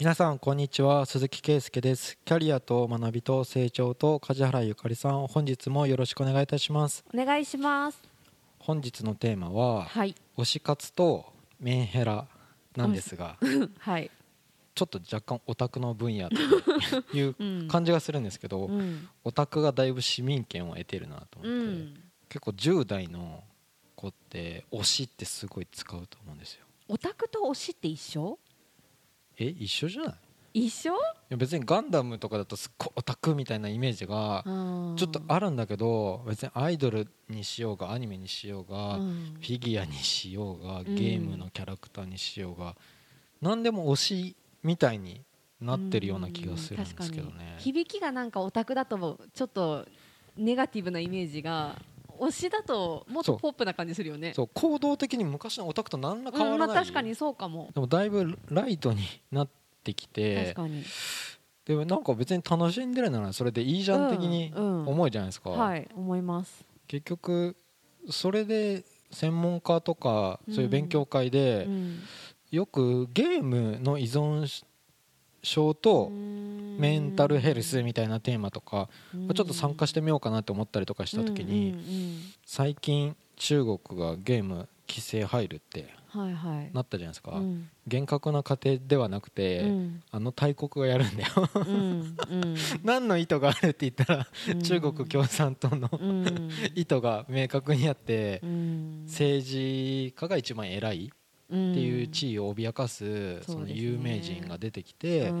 皆さんこんにちは。鈴木圭介です。キャリアと学びと成長と梶原ゆかりさん本日もよろしくお願いいたします。お願いします。本日のテーマははい。推し活とメンヘラなんですが はい。ちょっと若干オタクの分野といううん感じがするんですけど、うん。オタクがだいぶ市民権を得てるなと思って、うん。結構10代の子って推しってすごい使うと思うんですよ。オタクと推しって一緒？え一緒じゃない？一緒？いや別にガンダムとかだとすっごいオタクみたいなイメージがちょっとあるんだけど別にアイドルにしようがアニメにしようが、フィギュアにしようがん。ゲームのキャラクターにしようが、何でも推しみたいになってるような気がするんですけどね。響きがなんかオタクだとちょっとネガティブなイメージが推しだともっとポップな感じするよね。そう。行動的に昔のオタクと何ら変わうんまらない、あ確かにそうかも。でもだいぶライトになってき確てかに。でもなんか別に楽しんでるならそれでいいじゃん的にうんうん思うじゃないですか、はい思います。結局それで専門家とかそういう勉強会で、うん。よくゲームの依存症とメンタルヘルスみたいなテーマとか、まあちょっと参加してみようかなって思ったりとかした時に、最近中国がゲーム規制入るってなったじゃないですか、うん。厳格な過程ではなくて、うん。あの大国がやるんだよ。何の意図があるって言ったら、うん。中国共産党のうん。意図が明確にあって、うん。政治家が一番偉いっていう地位を脅かすその有名人が出てきて、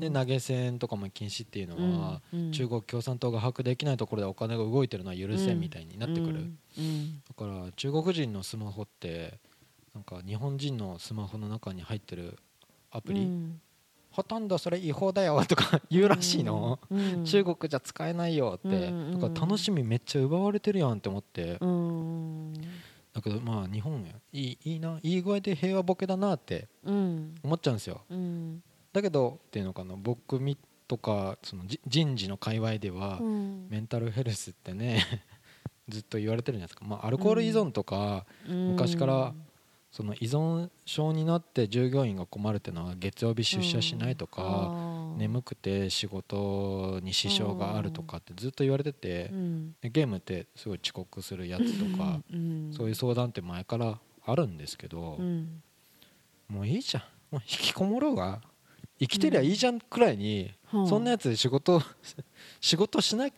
で投げ銭とかも禁止っていうのは、中国共産党が把握できないところでお金が動いてるのは許せんみたいになってくる、だから中国人のスマホってなんか日本人のスマホの中に入ってるアプリ、ほとんどそれ違法だよとか 言うらしいの、中国じゃ使えないよって、から楽しみめっちゃ奪われてるやんって思って、うんだけどまあ日本いいいいないい具合で平和ボケだなってうん。思っちゃうんですよ。うん。だけどっていうのかな僕みとかそのじ人事の界隈では、うん。メンタルヘルスってね ずっと言われてるじゃないですか、まあ、アルコール依存とか、昔からその依存症になって従業員が困るっていうのは月曜日出社しないとか、眠くて仕事に支障があるとかってずっと言われてて、でゲームってすごい遅刻するやつとか、そういう相談って前からあるんですけど、もういいじゃん。もう引きこもろうが生きてりゃいいじゃんくらいに、そんなやつで仕事 仕事しな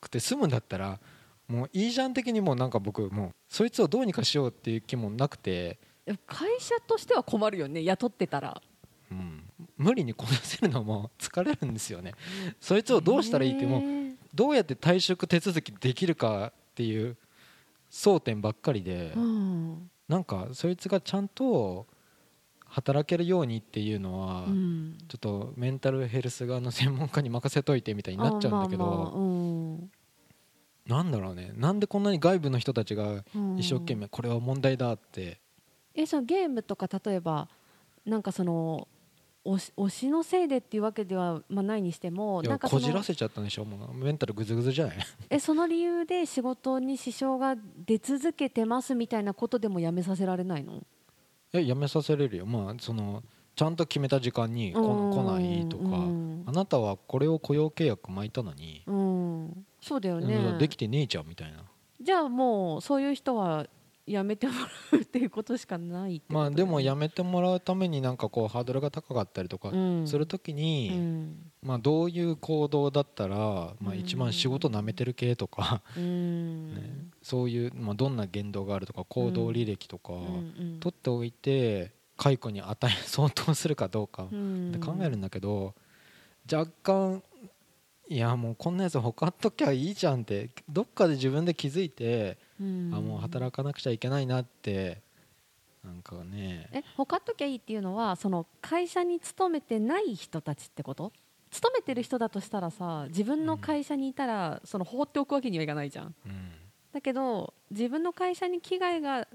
くて済むんだったらもういいじゃん的にもうなんか僕もうそいつをどうにかしようっていう気もなくて、会社としては困るよね雇ってたら。うん、無理にこなせるのも 疲れるんですよね。そいつをどうしたらいいってもうどうやって退職手続きできるかっていう争点ばっかりで、うん。なんかそいつがちゃんと働けるようにっていうのは、うん。ちょっとメンタルヘルス側の専門家に任せといてみたいになっちゃうんだけど、あまあまあ。うん。なんだろうね。なんでこんなに外部の人たちが一生懸命これは問題だって、えそのゲームとか例えばなんかその推しのせいでっていうわけでは、まあ、ないにしてもなんかこじらせちゃったんでしょもう。メンタルぐずぐずじゃない？えその理由で仕事に支障が出続けてますみたいなことでもやめさせられないの？いややめさせれるよ。まあそのちゃんと決めた時間に来来ないとか、うん。あなたはこれを雇用契約巻いたのに、うん、そうだようんねできてねえじゃんみたいな。じゃあもうそういう人はやめてもらうっていうことしかないまあでもやめてもらうためになんかこうハードルが高かったりとかうん。するときに、うん。まあ、どういう行動だったら、まあ、うん一番仕事なめてる系とか、うん。ねそういう、まあ、どんな言動があるとか行動履歴とか、取っておいて解雇に与え相当するかどうかうん。って考えるんだけど、若干いやもうこんなやつほかっときゃいいじゃんってどっかで自分で気づいて、うん。あもう働かなくちゃいけないなってなんかね。えほかっときゃいいっていうのはその会社に勤めてない人たちってこと？勤めてる人だとしたらさ自分の会社にいたらその放っておくわけにはいかないじゃん。うん。だけど自分の会社に危害が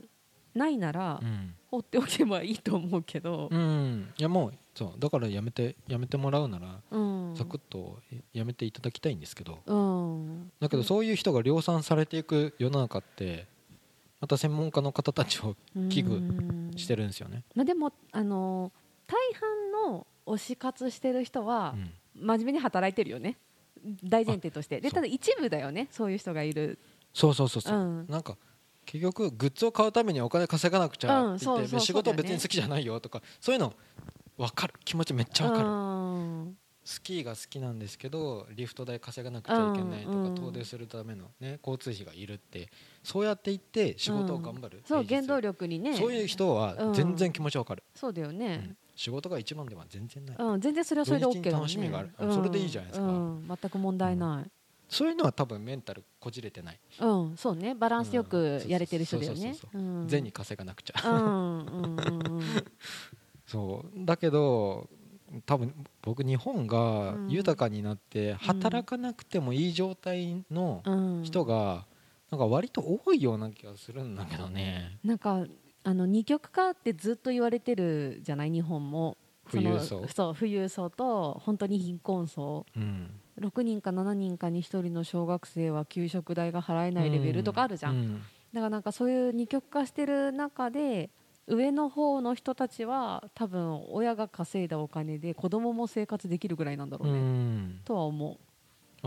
ないなら、うん。放っておけばいいと思うけど、うん。いやもうそうだからやめてやめてもらうならうん。サクッとやめていただきたいんですけど。うん。だけどそういう人が量産されていく世の中ってまた専門家の方たちを危惧してるんですよね。まあ、でもあの大半の推し活してる人はうん。真面目に働いてるよね。大前提として。でただ一部だよねそういう人がいる。そうそうそうそう、うん。なんか結局グッズを買うためにお金稼がなくちゃうんって言って、そうそう仕事別に好きじゃないよとかそういうの分かる。気持ちめっちゃ分かる、うん。スキーが好きなんですけどリフト代稼がなくちゃいけないとか、うんうん。遠出するための、ね、交通費がいるってそうやって言って仕事を頑張る、そう原動力にね。そういう人は全然気持ちわかる、そうだようねん、仕事が一番では全然ない、うん、全然それはそれで OK にだもんね。楽しみがある。それでいいじゃないですか。うん、全く問題ない。そういうのは多分メンタルこじれてない、うん、そうね。バランスよくやれてる人だよねそうそう。そううん。善に稼がなくちゃ、うん。うんうんうん そう。だけど多分僕日本が豊かになって働かなくてもいい状態のうん。人がなんか割と多いような気がするんだけどね。なんかあの二極化ってずっと言われてるじゃない日本も。富裕層。そう富裕層と本当に貧困層。うん。6人か7人かに1人の小学生は給食代が払えないレベルとかあるじゃん、うん。だからなんかそういう二極化してる中で上の方の人たちは多分親が稼いだお金で子供も生活できるぐらいなんだろううね、ん。とは思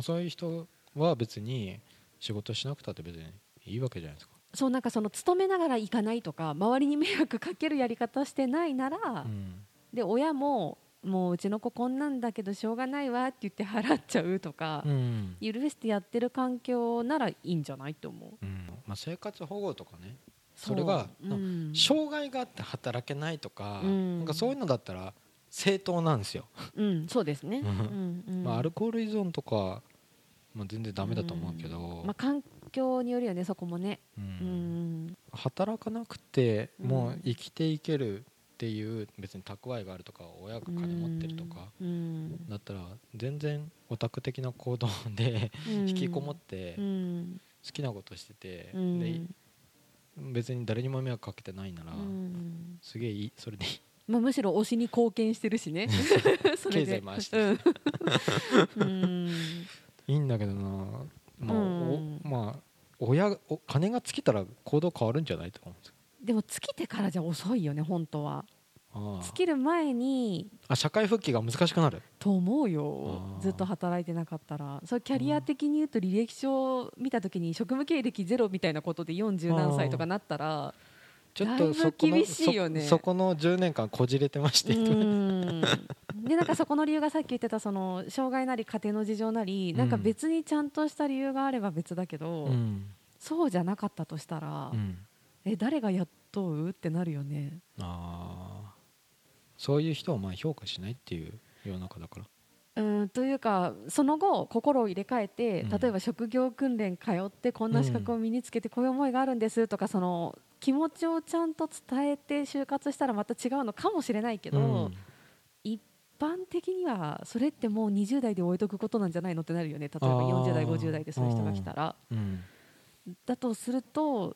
そういう人は別に仕事しなくたって別にいいわけじゃないですか、うそうなんかその勤めながら行かないとか周りに迷惑かけるやり方してないなら、うん。で親ももううちの子こんなんだけどしょうがないわって言って払っちゃうとか、うん。許してやってる環境ならいいんじゃないと思う。うん。まあ、生活保護とかねそそれがう。ん。障害があって働けないとか,、うん。なんかそういうのだったら正当なんですよ、うん、そうですね、まあ、アルコール依存とか、まあ、全然ダメだと思うけど、うん。まあ、環境によるよねそこもね。うん。うん。働かなくてもううん生きていけるっていう別に蓄えがあるとか親が金持ってるとかうん。だったら全然オタク的な行動で うん。引きこもってうん。好きなことしててうん。で別に誰にも迷惑かけてないならうん。すげえいいそれでいい。まあ、むしろ推しに貢献してるしね。それで。経済回してる。うん。う んいいんだけどな。まあうん。おまあ親お金が尽きたら行動変わるんじゃないと思うんですよ。でも尽きてからじゃ遅いよね本当は尽きる前にあ社会復帰が難しくなる？と思うよ。ずっと働いてなかったら。それキャリア的に言うと履歴書を見た時に職務経歴ゼロみたいなことで40何歳とかなったらちょっとそこの厳しいよね。そそこの10年間こじれてまして、うん。でなんかそこの理由がさっき言ってたその障害なり家庭の事情なりなんか別にちゃんとした理由があれば別だけど、うん。そうじゃなかったとしたら、うん。え誰が雇う？ってなるよね。ああそういう人をまあ評価しないっていう世の中だから。うんというかその後心を入れ替えて、うん。例えば職業訓練通ってこんな資格を身につけてこういう思いがあるんですとかその気持ちをちゃんと伝えて就活したらまた違うのかもしれないけど、うん。一般的にはそれってもう20代で置いとくことなんじゃないのってなるよね。例えばあー。40代50代でそういう人が来たら。うん。だとすると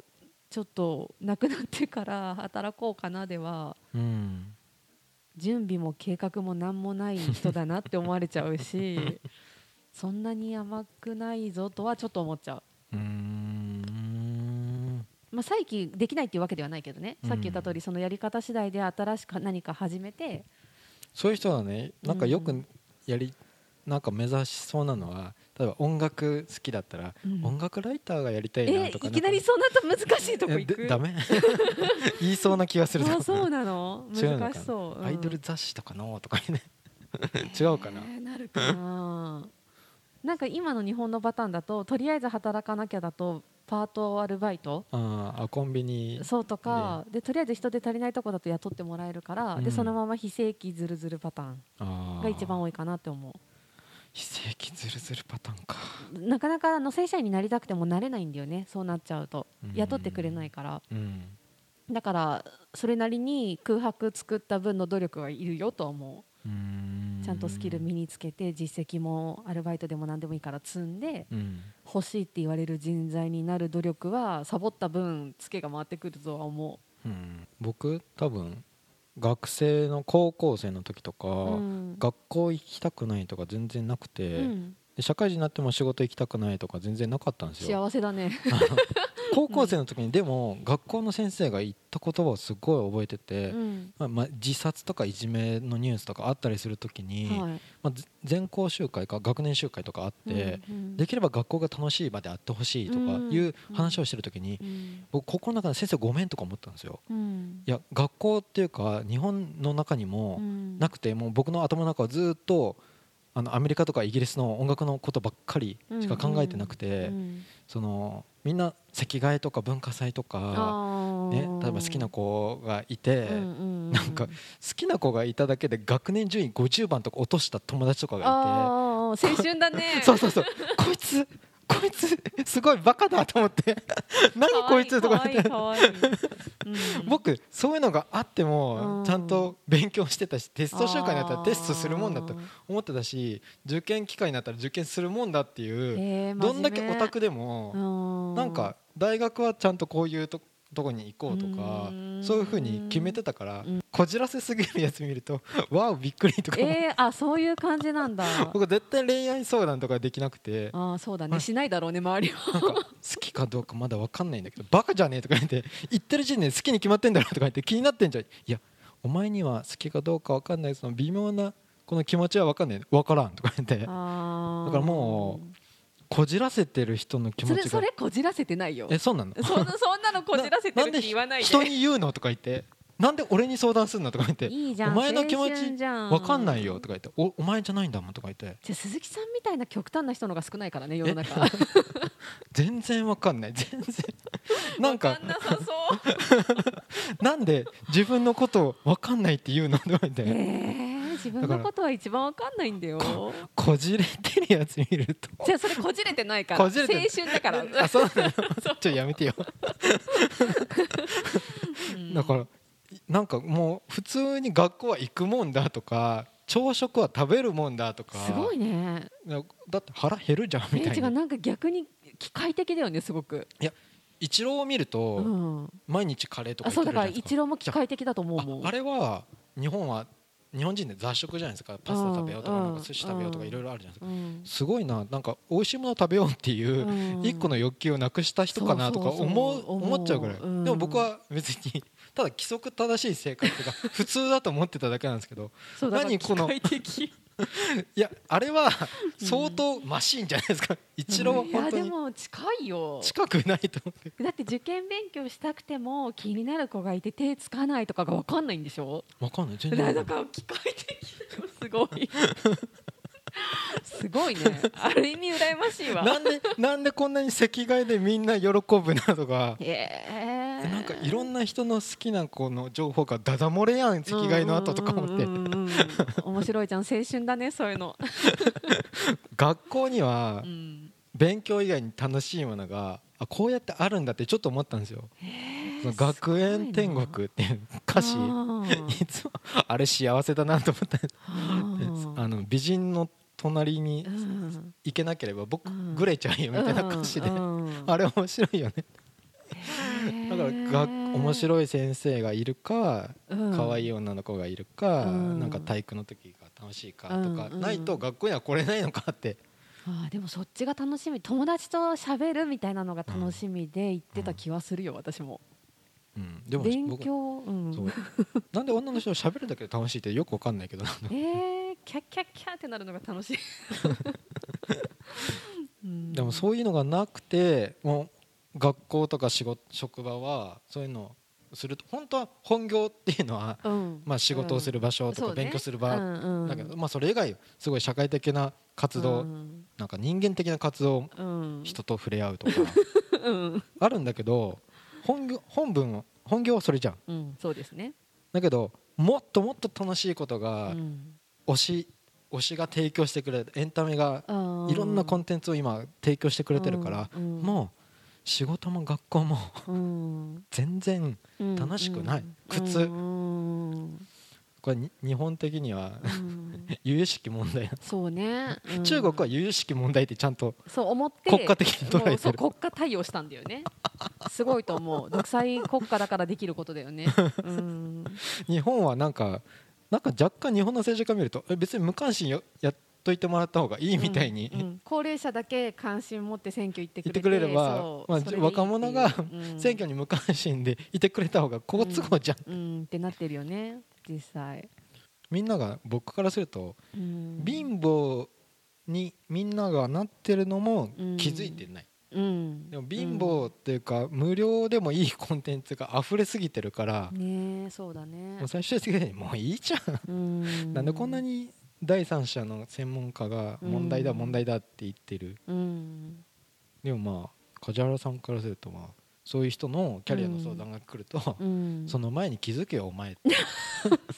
ちょっと亡くなってから働こうかなではうん準備も計画も何もない人だなって思われちゃうし そんなに甘くないぞとはちょっと思っちゃう。うーん。まあ、再起できないっていうわけではないけどね、うん。さっき言った通りそのやり方次第で新しく何か始めて。そういう人はねなんかよくうんやりなんか目指しそうなのは例えば音楽好きだったら、うん。音楽ライターがやりたいなえとかいきなりそうなった難しいとこえ行く？でダメ？言いそうな気がするあそうなの？難しそう、うん。アイドル雑誌とかのとかにね。違うかな、えーなるかな。なんか今の日本のパターンだととりあえず働かなきゃだとパートアルバイト？あコンビニ。そうとか、でとりあえず人手足りないとこだと雇ってもらえるから、うん。でそのまま非正規ずるずるパターンが一番多いかなって思非正規ずるずるパターンか。うなかなかあの正社員になりたくてもなれないんだよね。そうなっちゃうと。うん。雇ってくれないから。うん。だからそれなりに空白作った分の努力はいるよとは思う。ちゃんとスキル身につけて実績もアルバイトでも何でもいいから積んでうん。欲しいって言われる人材になる努力はサボった分ツケが回ってくるとは思うん。僕多分学生の高校生の時とか、う、うん。学校行きたくないとか全然なくうて、んで社会人になっても仕事行きたくないとか全然なかったんですよ。幸せだね。高校生の時にでも学校の先生が言った言葉をすごい覚えてて、うん。まあまあ、自殺とかいじめのニュースとかあったりする時に、はい。まあ、ぜ全校集会か学年集会とかあって、できれば学校が楽しい場であってほしいとかいう話をしてる時に、うん。僕心の中で先生ごめんとか思ったんですよ。うん。いや学校っていうか日本の中にもうん。なくてもう僕の頭の中はずっとあのアメリカとかイギリスの音楽のことばっかりしか考えてなくて、うん。そのみんな席替えとか文化祭とか、あね、ー例えば好きな子がいて、なんか好きな子がいただけで学年順位50番とか落とした友達とかがいて。青春だね。そうそうそう。こいつこいつすごいバカだと思って。何こいつとか言って。僕そういうのがあってもうん。ちゃんと勉強してたしテスト週間になったらテストするもんだと思ってたし受験機会になったら受験するもんだっていうどんだけオタクでもうん。なんか大学はちゃんとこういうととこに行こうとかうん。そういうふうに決めてたからうん。こじらせすぎるやつ見ると わおびっくりとか。えー、あそういう感じなんだ。僕絶対恋愛相談とかできなくてあーそうだはいねしないだろうね周りは。好きかどうかまだ分かんないんだけどバカじゃねえとか言って言ってる時点で好きに決まってんだろとか言って気になってんじゃん。いやお前には好きかどうか分かんないその微妙なこの気持ちは分かんない。分からんとか言って。だからもこじらせてる人の気持ちが。それそれこじらせてないよ。えそうなの？そんなそんなのこじらせてるって言わないで。人に言うの？とか言って。なんで俺に相談するの？とか言って。いいじゃんお前の気持青ち春じゃん。分かんないよ？とか言って。おお前じゃないんだもん？とか言って。じゃあ鈴木さんみたいな極端な人のが少ないからね世の中。全然分かんない。全然。なんか。なさそう。なんで自分のことを分かんないって言うの？とか言って、えー、自分のことは一番わかんないんだよ。こじれてるやつ見ると。じゃあそれこじれてないから。青春だから。あそうなの？ちょっとやめてよ。う。んだからなんかもう普通に学校は行くもんだとか朝食は食べるもんだとか。すごいね。だって腹減るじゃんみたいうななんか逆に機械的だよねすごく、一郎を見るうとん、毎日カレーとかあそうだから一郎も機械的だと思うもん。ああれは日本は日本人で雑食じゃないですか。パスタ食べようとかうんなんか寿司食べようとかいろいろあるじゃないですか。うん。すごいななんか美味しいもの食べようっていううん。一個の欲求をなくした人かなとか思う思っちゃうぐらい。うん。でも僕は別にただ規則正しい生活が 普通だと思ってただけなんですけど何この いやあれは相当マシンじゃないですか。一郎はいや本当にでも近いよ。近くないと思って。だって受験勉強したくても気になる子がいて手つかないとかが分かんないんでしょ？わかんない。全だ然わかんない。から機械的すごい。すごいね。ある意味羨ましいわ。なんでなんでこんなに席替えでみんな喜ぶなとか。へえなんかいろんな人の好きな子の情報がダダ漏れやん席替えの後とか思って。面白いじゃん青春だねそういうの、学校にはうん。勉強以外に楽しいものがあこうやってあるんだってちょっと思ったんですよ。その学園天国っていう歌詞。いつもあれ幸せだなと思った。あの美人の隣にうん。行けなければ僕うん。グレちゃうよみたいな歌詞で。あれ面白いよねだからが面い、白い先生がいるかうん。可愛い女の子がいるかうん。なんか体育の時が楽しいかとかうんないと学校には来れないのかって。あーでもそっちが楽しみ。友達と喋るみたいなのが楽しみで行ってた気はするよ私も。うん。でも勉僕強うん。そう。なんで女の人と喋るだけで楽しいってよくわかんないけど えー、キャッキャッキャッってなるのが楽しい、うん。でもそういうのがなくてもう学校とか仕事職場はそういうのをすると本当は本業っていうのは、うん。まあ、仕事をする場所とか勉強する場うんうん。だけど、まあ、それ以外すごい社会的な活動、うん。なんか人間的な活動うん。人と触れ合うとか うん、あるんだけど本業本文本業はそれじゃん。うん、そうですね、だけどもっともっと楽しいことがうん。推し推しが提供してくれるエンタメがいろんなコンテンツを今提供してくれてるから、もう仕事も学校もうん。全然うん楽しくない。うん苦痛。うんこれに日本的にはうん。由々しき問題、そうね、うん。中国は由々しき問題ってちゃんとそう思って。国家的に捉えてる。もうそう国家対応したんだよね。すごいと思う。独裁国家だからできることだよね、うん、日本はなんかなんか若干日本の政治家見るとえ別に無関心よやといてもらった方がいいみたいに、うんうん。高齢者だけ関心持って選挙行ってくれてくれればまあいい。若者が選挙に無関心でいてくれた方が好都合じゃん、うん。ってなってるよね実際、みんなが僕からするとうん、貧乏にみんながなってるのも気づいてない、うん。でも貧乏っていうか、無料でもいいコンテンツが溢れすぎてるから、ねえそうだね。もう最終的にもういいじゃん、うん。なんでこんなに第三者の専門家が問題だうん問題だって言ってる、うん。でもまあ梶原さんからするとまあそういう人のキャリアの相談が来ると、うん。その前に気づけよお前って。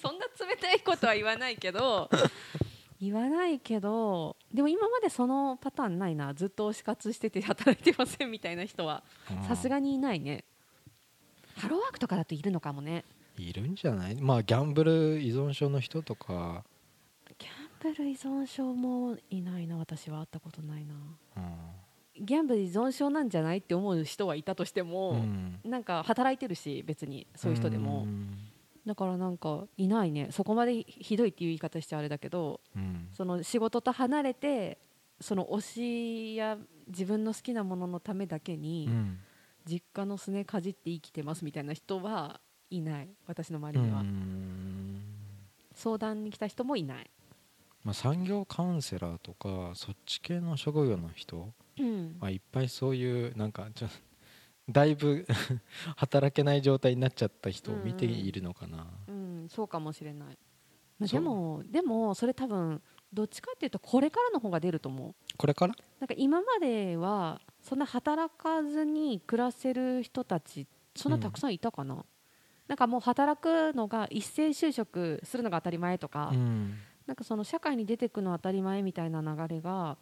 そんな冷たいことは言わないけど 言わないけどでも今までそのパターンないな。ずっと推し活してて働いてませんみたいな人は。さすがにいないね。ハローワークとかだといるのかもね。いるんじゃない？まあギャンブル依存症の人とか、ギャンブル依存症もいないな私は会ったことないな。うん。ギャンブル依存症なんじゃないって思う人はいたとしてうも、ん。なんか働いてるし別にそういう人でも、だからなんかいないね。そこまでひどいっていう言い方しちゃあれだけどうん。その仕事と離れてその推しや自分の好きなもののためだけに、うん。実家のすねかじって生きてますみたいな人はいない私の周りには、うん。相談に来た人もいない、まあ、産業カウンセラーとかそっち系の職業の人、うん。まあ、いっぱいそういうなんかちょ だいぶ 働けない状態になっちゃった人を見ているのかな、うん、そうかもしれない、まあ、でもでもそれ多分どっちかっていうとこれからの方が出ると思う。これから？なんか今まではそんな働かずに暮らせる人たちそんなたくさんいたかな、なんかもう働くのが一斉就職するのが当たり前とか、うんなんかその社会に出てくの当たり前みたいな流れが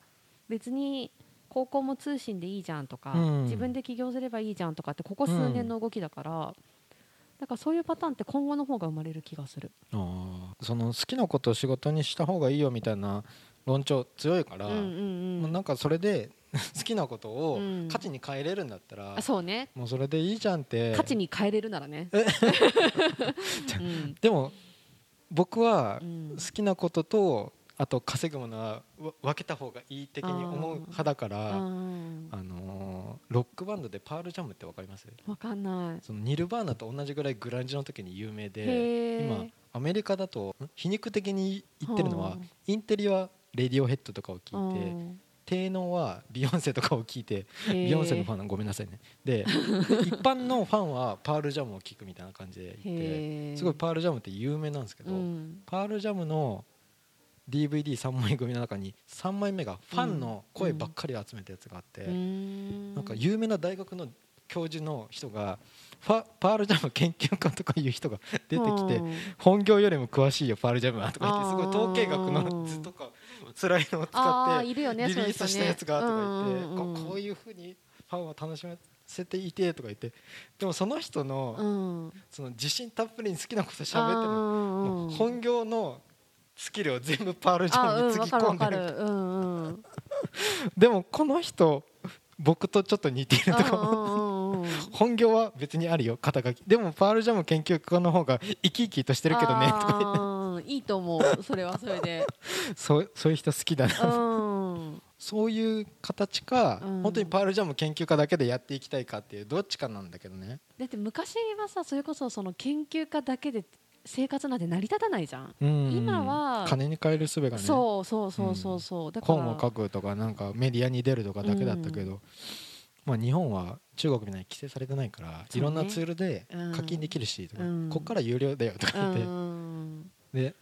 別に高校も通信でいいじゃんとか、うん。自分で起業すればいいじゃんとかってここ数年の動きだから、だからそういうパターンって今後の方が生まれる気がする。あー。その好きなことを仕事にした方がいいよみたいな論調強いから、うんうんうん。もうなんかそれで 好きなことをうん。価値に変えれるんだったら、あそうね。もうそれでいいじゃんって。価値に変えれるならね。うん。でも僕はうん。好きなこととあと稼ぐものはわ分けた方がいい的に思う派だからうんあのーロックバンドでパールジャムって分かります？わかんない。そのニルバーナと同じぐらいグランジの時に有名で今アメリカだとん皮肉的に言ってるのははインテリはレディオヘッドとかを聞いてうん低能はビヨンセとかを聞いてビヨンセのファンはごめんなさいねで一般のファンはパールジャムを聞くみたいな感じでいてすごいパールジャムって有名なんですけど、うんパールジャムの DVD3 枚組の中に3枚目がファンの声ばっかり集めたやつがあって、うんなんか有名な大学の教授の人がファパールジャム研究家とかいう人が出てきて本業よりも詳しいよパールジャムはとか言ってすごい統計学の図とか辛いのをあ使ってリリースしたやつがとか言ってここういうふうにファンを楽しませていてとか言ってでもその人のうん。その自信たっぷりに好きなこと喋ってる本業のスキルを全部パールジャムにつぎ込んでる。でもこの人僕とちょっと似ているとかうんうん。本業は別にあるよ肩書き。でもパールジャム研究家の方が生き生きとしてるけどねとか言ってあーいいと思う。それはそれで。そうそういう人好きだな。うん。そういう形か、うん。本当にパールジャム研究家だけでやっていきたいかっていうどっちかなんだけどね。だって昔はさそれこそその研究家だけで生活なんて成り立たないじゃん。うん。今は金に換える術がね。そうそうそうそうそう。だから。本を書くとかなんかメディアに出るとかだけだったけど、まあ、日本は中国みたいに規制されてないから、ね。いろんなツールでうん課金できるしとか、うん。こっから有料だよとか言って、うんで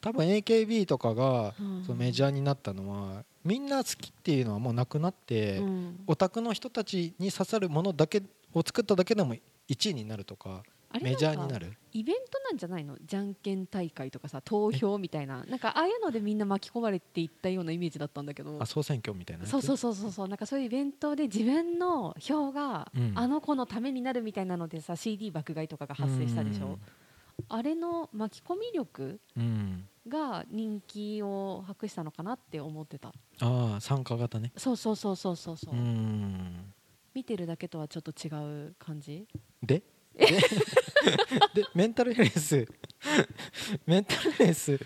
多分 AKB とかがうん。そのメジャーになったのはみんな好きっていうのはもうなくなって、うん。オタクの人たちに刺さるものだけを作っただけでも1位になるとかメジャーになる。イベントなんじゃないの？じゃんけん大会とかさ投票みたいな。なんかああいうのでみんな巻き込まれていったようなイメージだったんだけど。あ総選挙みたいなそうそうそうそうそう。なんかそういうイベントで自分の票がうん。あの子のためになるみたいなのでさ CD 爆買いとかが発生したでしょ？あれの巻き込み力うん、うんが人気を博したのかなって思ってた。ああ参加型ね。そうそうそうそうそうそう、うん。見てるだけとはちょっと違う感じ？で？で？でメンタルヘルス。メンタルヘルス。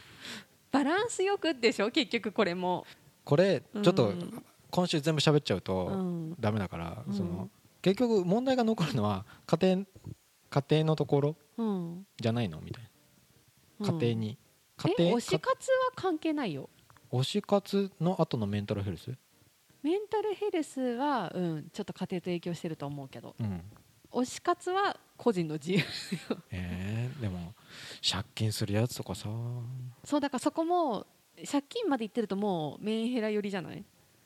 バランスよくでしょ？結局これも。これちょっとうん。今週全部喋っちゃううとん。ダメだから、うん。その結局問題が残るのは家庭家庭のところ？うんじゃないの？みたいうん。な家庭に、え家庭？推し活は関係ないよ。推し活の後のメンタルヘルス、メンタルヘルスは、うん、ちょっと家庭と影響してると思うけど。うん。推し活は個人の自由。えー、でも借金するやつとかさ、そうだからそこも借金までいってるともうメンヘラ寄りじゃない、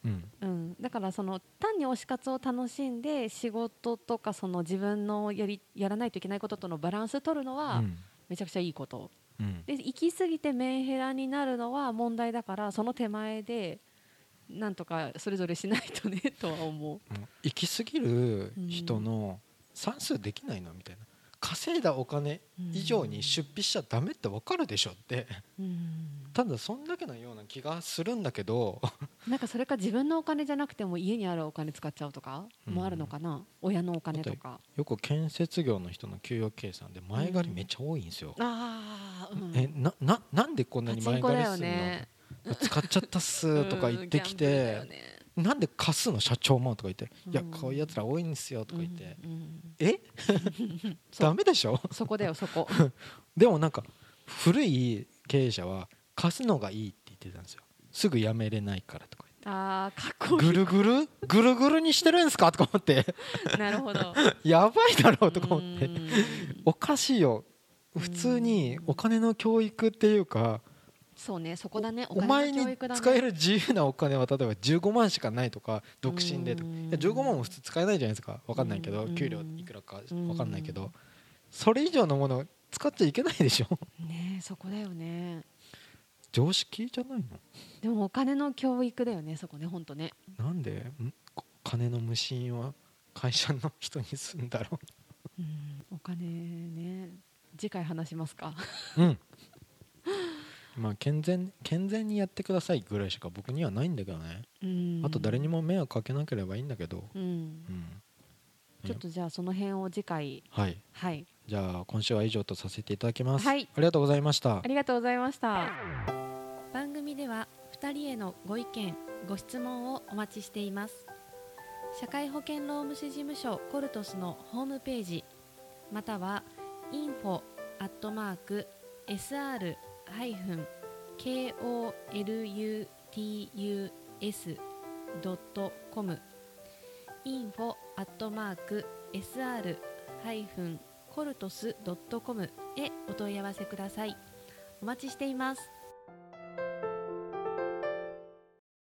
うん。うん、だからその単に推し活を楽しんで仕事とかその自分のやりやらないといけないこととのバランス取るのうはん。めちゃくちゃいいこと、うん。で行き過ぎてメンヘラになるのは問題だからその手前でなんとかそれぞれしないとねとは思もう行き過ぎる人の算数できないの？みたいな稼いだお金う、以上に出費しちゃダメって分かるでしょって。うん。ただそんだけのような気がするんだけど。なんかそれか自分のお金じゃなくても家にあるお金使っちゃうとかうん。もあるのかな、親のお金とか。よく建設業の人の給与計算で前借りめっちゃ多いんですよ、ああ、うん、えなななんでこんなパに前借りするの、ね。使っちゃったっすとか言ってきてなんで貸すの？社長もとか言って、うんいやこういうやつら多いんですよとか言って、え？ダメでしょ？そこだよそこ。でもなんか古い経営者は貸すのがいいって言ってたんですよ。すぐ辞めれないからとかあーかっこい言ってぐるぐる？ぐるぐるにしてるんですか？とか思って。い なるほど。やばいだろうとか思って。うん。おかしいよ。普通にお金の教育っていうかそうねそこだねお前に使える自由なお金は例えば15万しかないとか独身でとか。うん。いや15万も普通使えないじゃないですか。分かんないけどうん。給料いくらか分かんないけうんど。それ以上のもの使っちゃいけないでしょ。ねそこだよね。常識じゃないの？でもお金の教育だよねそこね本当ね。なんで金の無心は会社の人にすんだろう。ん。お金ね次回話しますか。ううん まあ健全健全にやってくださいぐらいしか僕にはないんだけどね。うん。あと誰にも迷惑かけなければいいんだけど。うん。うん。ちょっとじゃあその辺を次回。はい。はい。じゃあ今週は以上とさせていただきます、はい。ありがとうございました。ありがとうございました。番組では2人へのご意見ご質問をお待ちしています。社会保険労務士事務所コルトスのホームページまたは info アットマーク sr ハイフン koluts ドットコム info アットマーク sr ハイフンコルトスドットコムへお問い合わせください。お待ちしています。